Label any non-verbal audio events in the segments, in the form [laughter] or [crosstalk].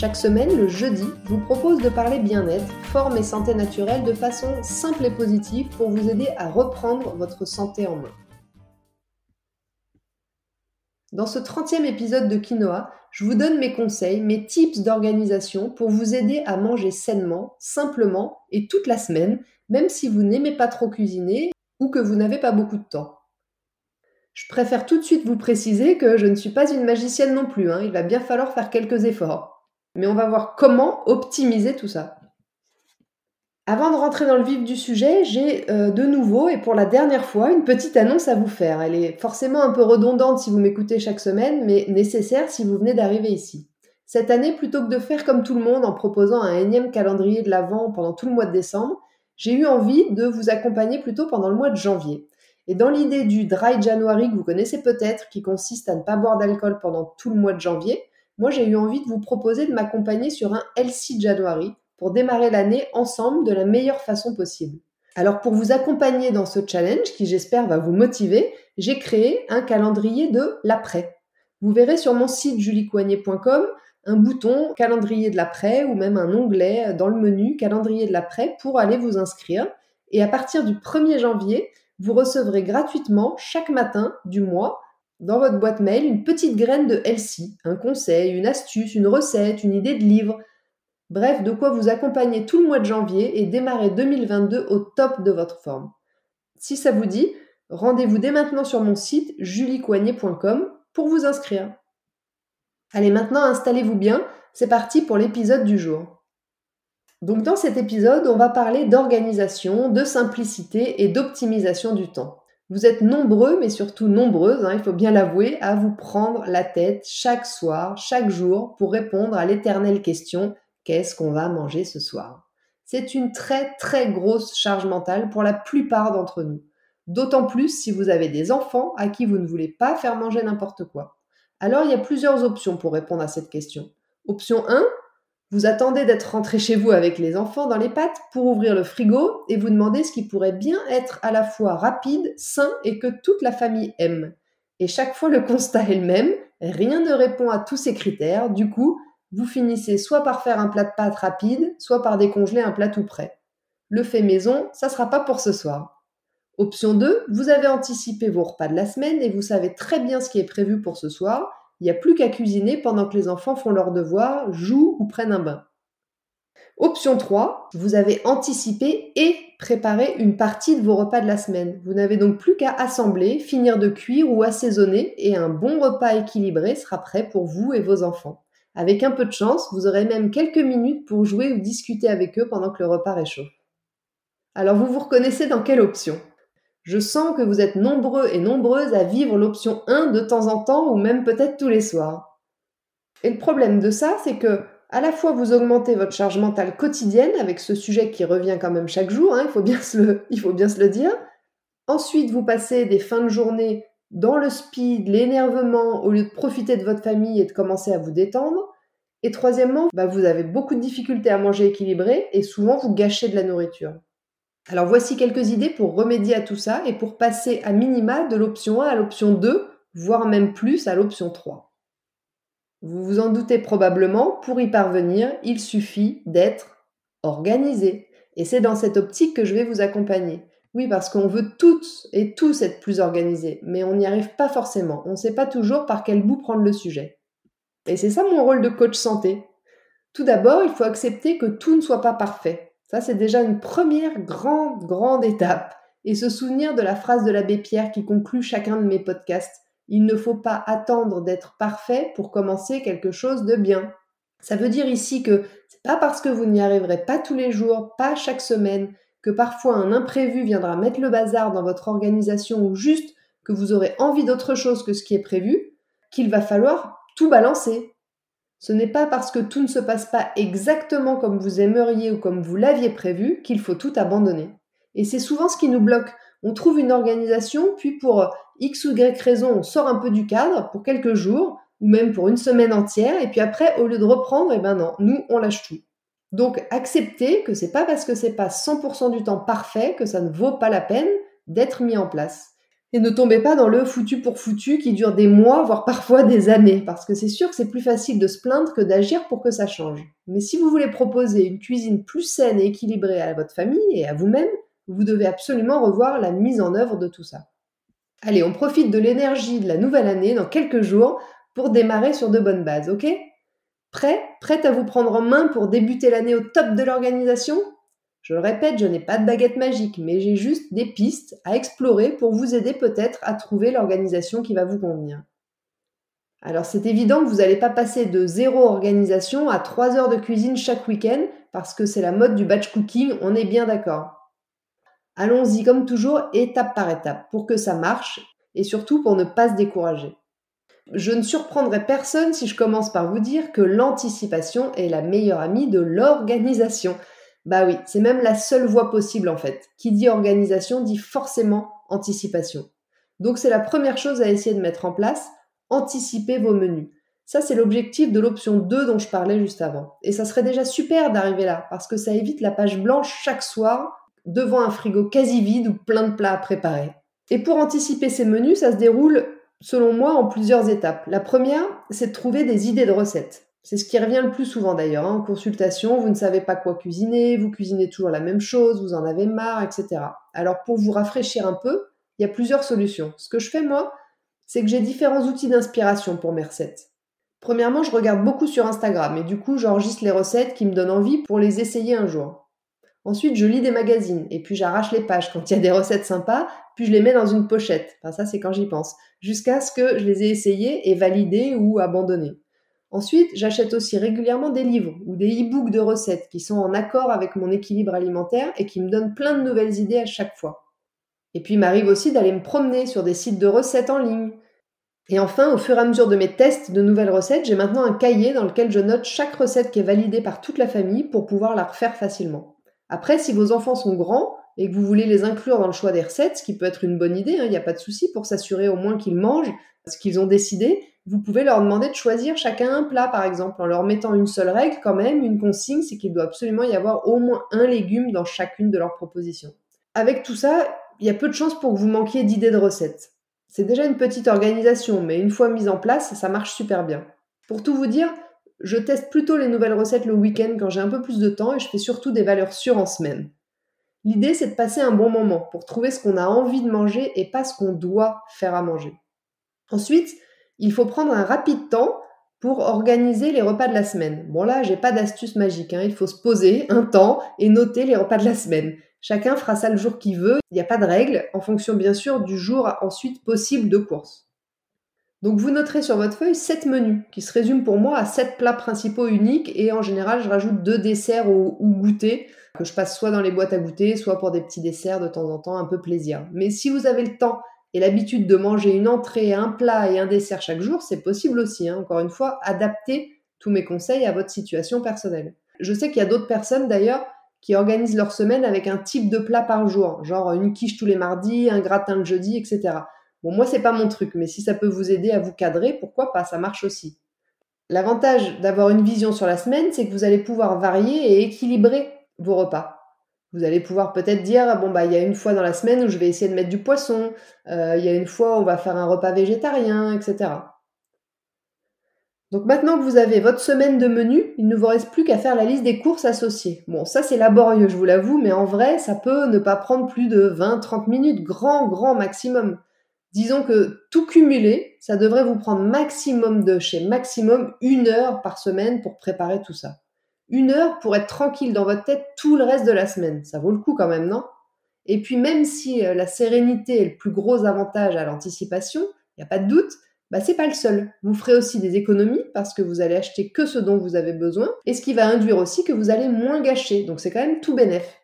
Chaque semaine, le jeudi, je vous propose de parler bien-être, forme et santé naturelle de façon simple et positive pour vous aider à reprendre votre santé en main. Dans ce 30e épisode de Quinoa, je vous donne mes conseils, mes tips d'organisation pour vous aider à manger sainement, simplement et toute la semaine même si vous n'aimez pas trop cuisiner ou que vous n'avez pas beaucoup de temps. Je préfère tout de suite vous préciser que je ne suis pas une magicienne non plus, hein. il va bien falloir faire quelques efforts. Mais on va voir comment optimiser tout ça. Avant de rentrer dans le vif du sujet, j'ai euh, de nouveau et pour la dernière fois une petite annonce à vous faire. Elle est forcément un peu redondante si vous m'écoutez chaque semaine, mais nécessaire si vous venez d'arriver ici. Cette année, plutôt que de faire comme tout le monde en proposant un énième calendrier de l'Avent pendant tout le mois de décembre, j'ai eu envie de vous accompagner plutôt pendant le mois de janvier. Et dans l'idée du Dry January que vous connaissez peut-être, qui consiste à ne pas boire d'alcool pendant tout le mois de janvier, moi j'ai eu envie de vous proposer de m'accompagner sur un Healthy January pour démarrer l'année ensemble de la meilleure façon possible. Alors pour vous accompagner dans ce challenge qui j'espère va vous motiver, j'ai créé un calendrier de l'après. Vous verrez sur mon site juliecoignet.com un bouton calendrier de l'après ou même un onglet dans le menu calendrier de l'après pour aller vous inscrire. Et à partir du 1er janvier, vous recevrez gratuitement chaque matin du mois dans votre boîte mail une petite graine de Elsie, un conseil, une astuce, une recette, une idée de livre. Bref, de quoi vous accompagner tout le mois de janvier et démarrer 2022 au top de votre forme. Si ça vous dit, rendez-vous dès maintenant sur mon site juliecoignet.com pour vous inscrire. Allez, maintenant installez-vous bien, c'est parti pour l'épisode du jour. Donc dans cet épisode, on va parler d'organisation, de simplicité et d'optimisation du temps. Vous êtes nombreux, mais surtout nombreuses, hein, il faut bien l'avouer, à vous prendre la tête chaque soir, chaque jour, pour répondre à l'éternelle question qu'est-ce qu'on va manger ce soir? C'est une très très grosse charge mentale pour la plupart d'entre nous. D'autant plus si vous avez des enfants à qui vous ne voulez pas faire manger n'importe quoi. Alors il y a plusieurs options pour répondre à cette question. Option 1, vous attendez d'être rentré chez vous avec les enfants dans les pattes pour ouvrir le frigo et vous demandez ce qui pourrait bien être à la fois rapide, sain et que toute la famille aime. Et chaque fois le constat est le même, rien ne répond à tous ces critères, du coup, vous finissez soit par faire un plat de pâtes rapide, soit par décongeler un plat tout prêt. Le fait maison, ça sera pas pour ce soir. Option 2, vous avez anticipé vos repas de la semaine et vous savez très bien ce qui est prévu pour ce soir. Il n'y a plus qu'à cuisiner pendant que les enfants font leurs devoirs, jouent ou prennent un bain. Option 3, vous avez anticipé et préparé une partie de vos repas de la semaine. Vous n'avez donc plus qu'à assembler, finir de cuire ou assaisonner et un bon repas équilibré sera prêt pour vous et vos enfants. Avec un peu de chance, vous aurez même quelques minutes pour jouer ou discuter avec eux pendant que le repas réchauffe. Alors vous vous reconnaissez dans quelle option? Je sens que vous êtes nombreux et nombreuses à vivre l'option 1 de temps en temps ou même peut-être tous les soirs. Et le problème de ça, c'est que à la fois vous augmentez votre charge mentale quotidienne avec ce sujet qui revient quand même chaque jour, hein, il, faut bien se le, [laughs] dire. Ensuite, vous passez des fins de journée dans le speed, l'énervement, au lieu de profiter de votre famille et de commencer à vous détendre. Et troisièmement, bah, vous avez beaucoup de difficultés à manger équilibré et souvent vous gâchez de la nourriture. Alors voici quelques idées pour remédier à tout ça et pour passer à minima de l'option 1 à l'option 2, voire même plus à l'option 3. Vous vous en doutez probablement, pour y parvenir, il suffit d'être organisé. Et c'est dans cette optique que je vais vous accompagner. Oui, parce qu'on veut toutes et tous être plus organisés, mais on n'y arrive pas forcément. On ne sait pas toujours par quel bout prendre le sujet. Et c'est ça mon rôle de coach santé. Tout d'abord, il faut accepter que tout ne soit pas parfait. Ça, c'est déjà une première grande, grande étape. Et se souvenir de la phrase de l'abbé Pierre qui conclut chacun de mes podcasts. Il ne faut pas attendre d'être parfait pour commencer quelque chose de bien. Ça veut dire ici que c'est pas parce que vous n'y arriverez pas tous les jours, pas chaque semaine, que parfois un imprévu viendra mettre le bazar dans votre organisation ou juste que vous aurez envie d'autre chose que ce qui est prévu, qu'il va falloir tout balancer. Ce n'est pas parce que tout ne se passe pas exactement comme vous aimeriez ou comme vous l'aviez prévu qu'il faut tout abandonner. Et c'est souvent ce qui nous bloque. On trouve une organisation, puis pour X ou Y raison, on sort un peu du cadre pour quelques jours, ou même pour une semaine entière, et puis après, au lieu de reprendre, eh ben non, nous, on lâche tout. Donc, acceptez que c'est pas parce que c'est pas 100% du temps parfait que ça ne vaut pas la peine d'être mis en place. Et ne tombez pas dans le foutu pour foutu qui dure des mois, voire parfois des années, parce que c'est sûr que c'est plus facile de se plaindre que d'agir pour que ça change. Mais si vous voulez proposer une cuisine plus saine et équilibrée à votre famille et à vous-même, vous devez absolument revoir la mise en œuvre de tout ça. Allez, on profite de l'énergie de la nouvelle année dans quelques jours pour démarrer sur de bonnes bases, ok? Prêt? Prête à vous prendre en main pour débuter l'année au top de l'organisation? Je le répète, je n'ai pas de baguette magique, mais j'ai juste des pistes à explorer pour vous aider peut-être à trouver l'organisation qui va vous convenir. Alors c'est évident que vous n'allez pas passer de zéro organisation à trois heures de cuisine chaque week-end, parce que c'est la mode du batch cooking, on est bien d'accord. Allons-y comme toujours, étape par étape, pour que ça marche, et surtout pour ne pas se décourager. Je ne surprendrai personne si je commence par vous dire que l'anticipation est la meilleure amie de l'organisation. Bah oui, c'est même la seule voie possible en fait. Qui dit organisation dit forcément anticipation. Donc c'est la première chose à essayer de mettre en place, anticiper vos menus. Ça, c'est l'objectif de l'option 2 dont je parlais juste avant. Et ça serait déjà super d'arriver là, parce que ça évite la page blanche chaque soir devant un frigo quasi vide ou plein de plats à préparer. Et pour anticiper ces menus, ça se déroule, selon moi, en plusieurs étapes. La première, c'est de trouver des idées de recettes. C'est ce qui revient le plus souvent d'ailleurs. Hein. En consultation, vous ne savez pas quoi cuisiner, vous cuisinez toujours la même chose, vous en avez marre, etc. Alors pour vous rafraîchir un peu, il y a plusieurs solutions. Ce que je fais moi, c'est que j'ai différents outils d'inspiration pour mes recettes. Premièrement, je regarde beaucoup sur Instagram et du coup, j'enregistre les recettes qui me donnent envie pour les essayer un jour. Ensuite, je lis des magazines et puis j'arrache les pages quand il y a des recettes sympas, puis je les mets dans une pochette. Enfin, ça, c'est quand j'y pense. Jusqu'à ce que je les ai essayées et validées ou abandonnées. Ensuite, j'achète aussi régulièrement des livres ou des e-books de recettes qui sont en accord avec mon équilibre alimentaire et qui me donnent plein de nouvelles idées à chaque fois. Et puis, il m'arrive aussi d'aller me promener sur des sites de recettes en ligne. Et enfin, au fur et à mesure de mes tests de nouvelles recettes, j'ai maintenant un cahier dans lequel je note chaque recette qui est validée par toute la famille pour pouvoir la refaire facilement. Après, si vos enfants sont grands et que vous voulez les inclure dans le choix des recettes, ce qui peut être une bonne idée, il hein, n'y a pas de souci pour s'assurer au moins qu'ils mangent ce qu'ils ont décidé, vous pouvez leur demander de choisir chacun un plat, par exemple, en leur mettant une seule règle quand même, une consigne, c'est qu'il doit absolument y avoir au moins un légume dans chacune de leurs propositions. Avec tout ça, il y a peu de chances pour que vous manquiez d'idées de recettes. C'est déjà une petite organisation, mais une fois mise en place, ça marche super bien. Pour tout vous dire, je teste plutôt les nouvelles recettes le week-end quand j'ai un peu plus de temps et je fais surtout des valeurs sûres en semaine. L'idée, c'est de passer un bon moment pour trouver ce qu'on a envie de manger et pas ce qu'on doit faire à manger. Ensuite, il faut prendre un rapide temps pour organiser les repas de la semaine. Bon là, j'ai pas d'astuce magique, hein. il faut se poser un temps et noter les repas de la semaine. Chacun fera ça le jour qu'il veut, il n'y a pas de règle, en fonction bien sûr du jour ensuite possible de course. Donc vous noterez sur votre feuille 7 menus, qui se résument pour moi à 7 plats principaux uniques, et en général je rajoute deux desserts ou, ou goûters, que je passe soit dans les boîtes à goûter, soit pour des petits desserts de temps en temps, un peu plaisir. Mais si vous avez le temps et l'habitude de manger une entrée, un plat et un dessert chaque jour, c'est possible aussi. Hein. Encore une fois, adaptez tous mes conseils à votre situation personnelle. Je sais qu'il y a d'autres personnes d'ailleurs qui organisent leur semaine avec un type de plat par jour, genre une quiche tous les mardis, un gratin le jeudi, etc. Bon, moi, c'est pas mon truc, mais si ça peut vous aider à vous cadrer, pourquoi pas, ça marche aussi. L'avantage d'avoir une vision sur la semaine, c'est que vous allez pouvoir varier et équilibrer vos repas. Vous allez pouvoir peut-être dire bon bah il y a une fois dans la semaine où je vais essayer de mettre du poisson, euh, il y a une fois où on va faire un repas végétarien, etc. Donc maintenant que vous avez votre semaine de menu, il ne vous reste plus qu'à faire la liste des courses associées. Bon, ça c'est laborieux, je vous l'avoue, mais en vrai, ça peut ne pas prendre plus de 20-30 minutes, grand, grand maximum. Disons que tout cumulé, ça devrait vous prendre maximum de chez maximum une heure par semaine pour préparer tout ça une heure pour être tranquille dans votre tête tout le reste de la semaine. Ça vaut le coup quand même, non? Et puis même si euh, la sérénité est le plus gros avantage à l'anticipation, il n'y a pas de doute, bah c'est pas le seul. Vous ferez aussi des économies parce que vous allez acheter que ce dont vous avez besoin et ce qui va induire aussi que vous allez moins gâcher. Donc c'est quand même tout bénef.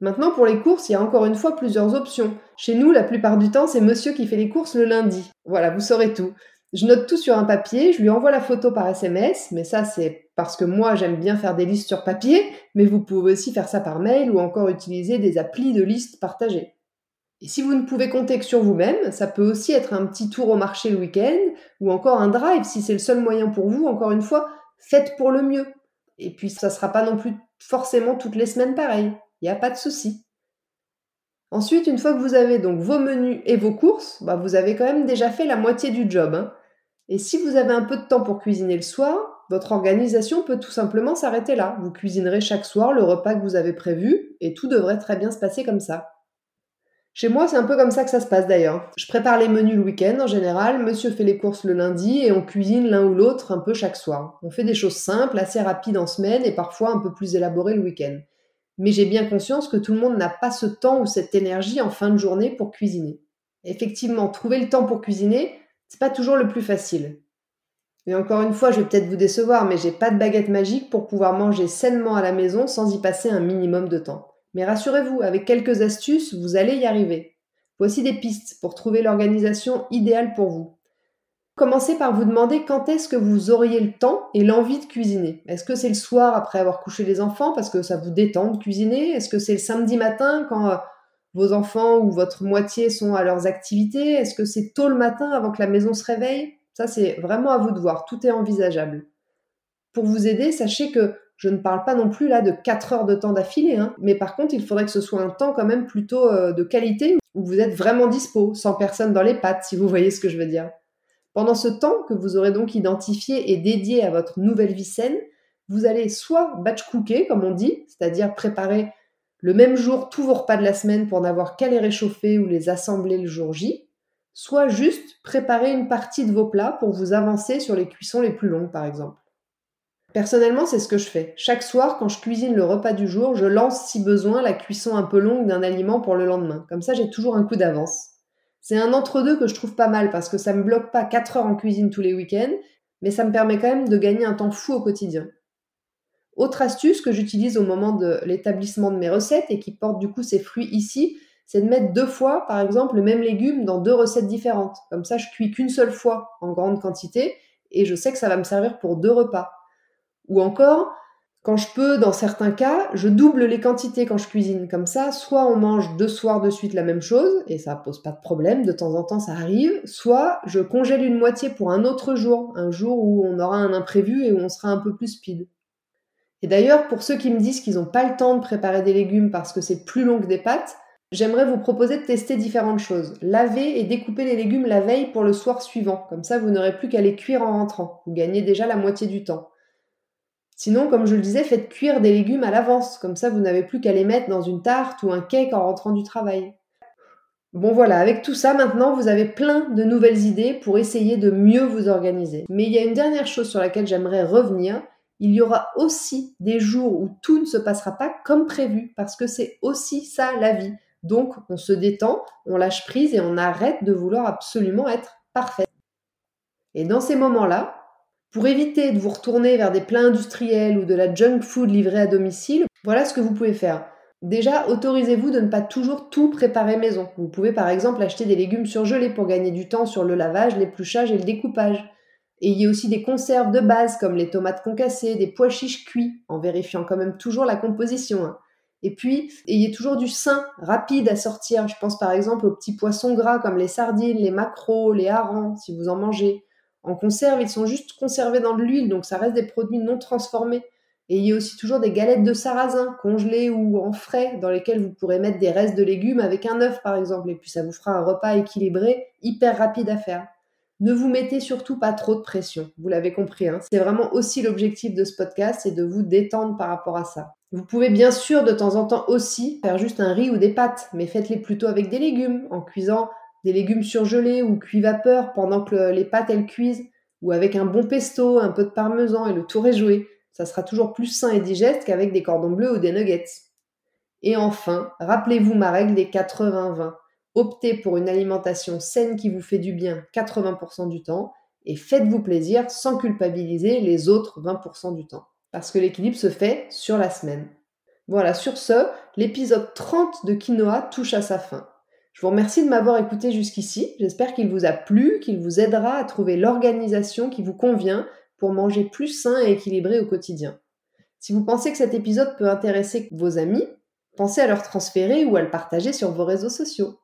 Maintenant, pour les courses, il y a encore une fois plusieurs options. Chez nous, la plupart du temps, c'est monsieur qui fait les courses le lundi. Voilà, vous saurez tout. Je note tout sur un papier, je lui envoie la photo par SMS, mais ça c'est parce que moi j'aime bien faire des listes sur papier, mais vous pouvez aussi faire ça par mail ou encore utiliser des applis de listes partagées. Et si vous ne pouvez compter que sur vous-même, ça peut aussi être un petit tour au marché le week-end ou encore un drive si c'est le seul moyen pour vous. Encore une fois, faites pour le mieux. Et puis ça ne sera pas non plus forcément toutes les semaines pareil. Il n'y a pas de souci. Ensuite, une fois que vous avez donc vos menus et vos courses, bah, vous avez quand même déjà fait la moitié du job. Hein. Et si vous avez un peu de temps pour cuisiner le soir, votre organisation peut tout simplement s'arrêter là. Vous cuisinerez chaque soir le repas que vous avez prévu et tout devrait très bien se passer comme ça. Chez moi, c'est un peu comme ça que ça se passe d'ailleurs. Je prépare les menus le week-end en général, monsieur fait les courses le lundi et on cuisine l'un ou l'autre un peu chaque soir. On fait des choses simples, assez rapides en semaine et parfois un peu plus élaborées le week-end. Mais j'ai bien conscience que tout le monde n'a pas ce temps ou cette énergie en fin de journée pour cuisiner. Effectivement, trouver le temps pour cuisiner, c'est pas toujours le plus facile. Et encore une fois, je vais peut-être vous décevoir, mais j'ai pas de baguette magique pour pouvoir manger sainement à la maison sans y passer un minimum de temps. Mais rassurez-vous, avec quelques astuces, vous allez y arriver. Voici des pistes pour trouver l'organisation idéale pour vous. Commencez par vous demander quand est-ce que vous auriez le temps et l'envie de cuisiner. Est-ce que c'est le soir après avoir couché les enfants parce que ça vous détend de cuisiner? Est-ce que c'est le samedi matin quand euh, vos enfants ou votre moitié sont à leurs activités? Est-ce que c'est tôt le matin avant que la maison se réveille? Ça, c'est vraiment à vous de voir. Tout est envisageable. Pour vous aider, sachez que je ne parle pas non plus là de 4 heures de temps d'affilée, hein. mais par contre, il faudrait que ce soit un temps quand même plutôt euh, de qualité où vous êtes vraiment dispo, sans personne dans les pattes, si vous voyez ce que je veux dire. Pendant ce temps que vous aurez donc identifié et dédié à votre nouvelle vie saine, vous allez soit batch cooker, comme on dit, c'est-à-dire préparer le même jour tous vos repas de la semaine pour n'avoir qu'à les réchauffer ou les assembler le jour J, soit juste préparer une partie de vos plats pour vous avancer sur les cuissons les plus longues, par exemple. Personnellement, c'est ce que je fais. Chaque soir, quand je cuisine le repas du jour, je lance si besoin la cuisson un peu longue d'un aliment pour le lendemain. Comme ça, j'ai toujours un coup d'avance. C'est un entre-deux que je trouve pas mal parce que ça me bloque pas 4 heures en cuisine tous les week-ends, mais ça me permet quand même de gagner un temps fou au quotidien. Autre astuce que j'utilise au moment de l'établissement de mes recettes et qui porte du coup ses fruits ici, c'est de mettre deux fois, par exemple, le même légume dans deux recettes différentes. Comme ça, je cuis qu'une seule fois en grande quantité et je sais que ça va me servir pour deux repas. Ou encore, quand je peux, dans certains cas, je double les quantités quand je cuisine. Comme ça, soit on mange deux soirs de suite la même chose, et ça pose pas de problème, de temps en temps ça arrive, soit je congèle une moitié pour un autre jour, un jour où on aura un imprévu et où on sera un peu plus speed. Et d'ailleurs, pour ceux qui me disent qu'ils n'ont pas le temps de préparer des légumes parce que c'est plus long que des pâtes, j'aimerais vous proposer de tester différentes choses. Laver et découper les légumes la veille pour le soir suivant. Comme ça, vous n'aurez plus qu'à les cuire en rentrant. Vous gagnez déjà la moitié du temps. Sinon, comme je le disais, faites cuire des légumes à l'avance, comme ça vous n'avez plus qu'à les mettre dans une tarte ou un cake en rentrant du travail. Bon voilà, avec tout ça maintenant, vous avez plein de nouvelles idées pour essayer de mieux vous organiser. Mais il y a une dernière chose sur laquelle j'aimerais revenir. Il y aura aussi des jours où tout ne se passera pas comme prévu, parce que c'est aussi ça la vie. Donc on se détend, on lâche prise et on arrête de vouloir absolument être parfait. Et dans ces moments-là, pour éviter de vous retourner vers des plats industriels ou de la junk food livrée à domicile, voilà ce que vous pouvez faire. Déjà, autorisez-vous de ne pas toujours tout préparer maison. Vous pouvez par exemple acheter des légumes surgelés pour gagner du temps sur le lavage, l'épluchage et le découpage. Ayez aussi des conserves de base comme les tomates concassées, des pois chiches cuits, en vérifiant quand même toujours la composition. Hein. Et puis, ayez toujours du sain, rapide à sortir. Je pense par exemple aux petits poissons gras comme les sardines, les maquereaux, les harengs, si vous en mangez. En conserve, ils sont juste conservés dans de l'huile, donc ça reste des produits non transformés. Et aussi toujours des galettes de sarrasin, congelées ou en frais, dans lesquelles vous pourrez mettre des restes de légumes avec un œuf par exemple, et puis ça vous fera un repas équilibré, hyper rapide à faire. Ne vous mettez surtout pas trop de pression, vous l'avez compris. Hein. C'est vraiment aussi l'objectif de ce podcast, c'est de vous détendre par rapport à ça. Vous pouvez bien sûr de temps en temps aussi faire juste un riz ou des pâtes, mais faites-les plutôt avec des légumes, en cuisant des légumes surgelés ou cuits vapeur pendant que les pâtes elles cuisent, ou avec un bon pesto, un peu de parmesan et le tour est joué. Ça sera toujours plus sain et digeste qu'avec des cordons bleus ou des nuggets. Et enfin, rappelez-vous ma règle des 80-20. Optez pour une alimentation saine qui vous fait du bien 80% du temps et faites-vous plaisir sans culpabiliser les autres 20% du temps. Parce que l'équilibre se fait sur la semaine. Voilà, sur ce, l'épisode 30 de Quinoa touche à sa fin. Je vous remercie de m'avoir écouté jusqu'ici. J'espère qu'il vous a plu, qu'il vous aidera à trouver l'organisation qui vous convient pour manger plus sain et équilibré au quotidien. Si vous pensez que cet épisode peut intéresser vos amis, pensez à leur transférer ou à le partager sur vos réseaux sociaux.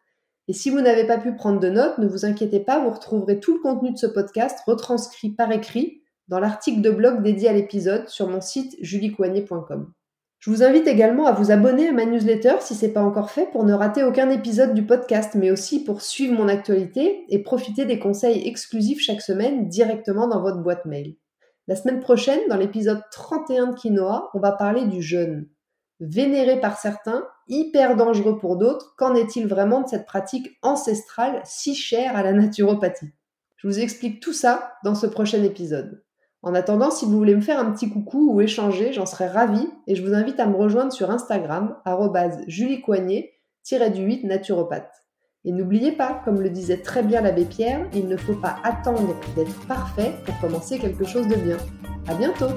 Et si vous n'avez pas pu prendre de notes, ne vous inquiétez pas, vous retrouverez tout le contenu de ce podcast retranscrit par écrit dans l'article de blog dédié à l'épisode sur mon site juliecoignet.com. Je vous invite également à vous abonner à ma newsletter si ce n'est pas encore fait pour ne rater aucun épisode du podcast, mais aussi pour suivre mon actualité et profiter des conseils exclusifs chaque semaine directement dans votre boîte mail. La semaine prochaine, dans l'épisode 31 de Quinoa, on va parler du jeûne. Vénéré par certains, hyper dangereux pour d'autres, qu'en est-il vraiment de cette pratique ancestrale si chère à la naturopathie? Je vous explique tout ça dans ce prochain épisode. En attendant, si vous voulez me faire un petit coucou ou échanger, j'en serais ravie et je vous invite à me rejoindre sur Instagram, juliecoignet-du-8 naturopathe. Et n'oubliez pas, comme le disait très bien l'abbé Pierre, il ne faut pas attendre d'être parfait pour commencer quelque chose de bien. À bientôt!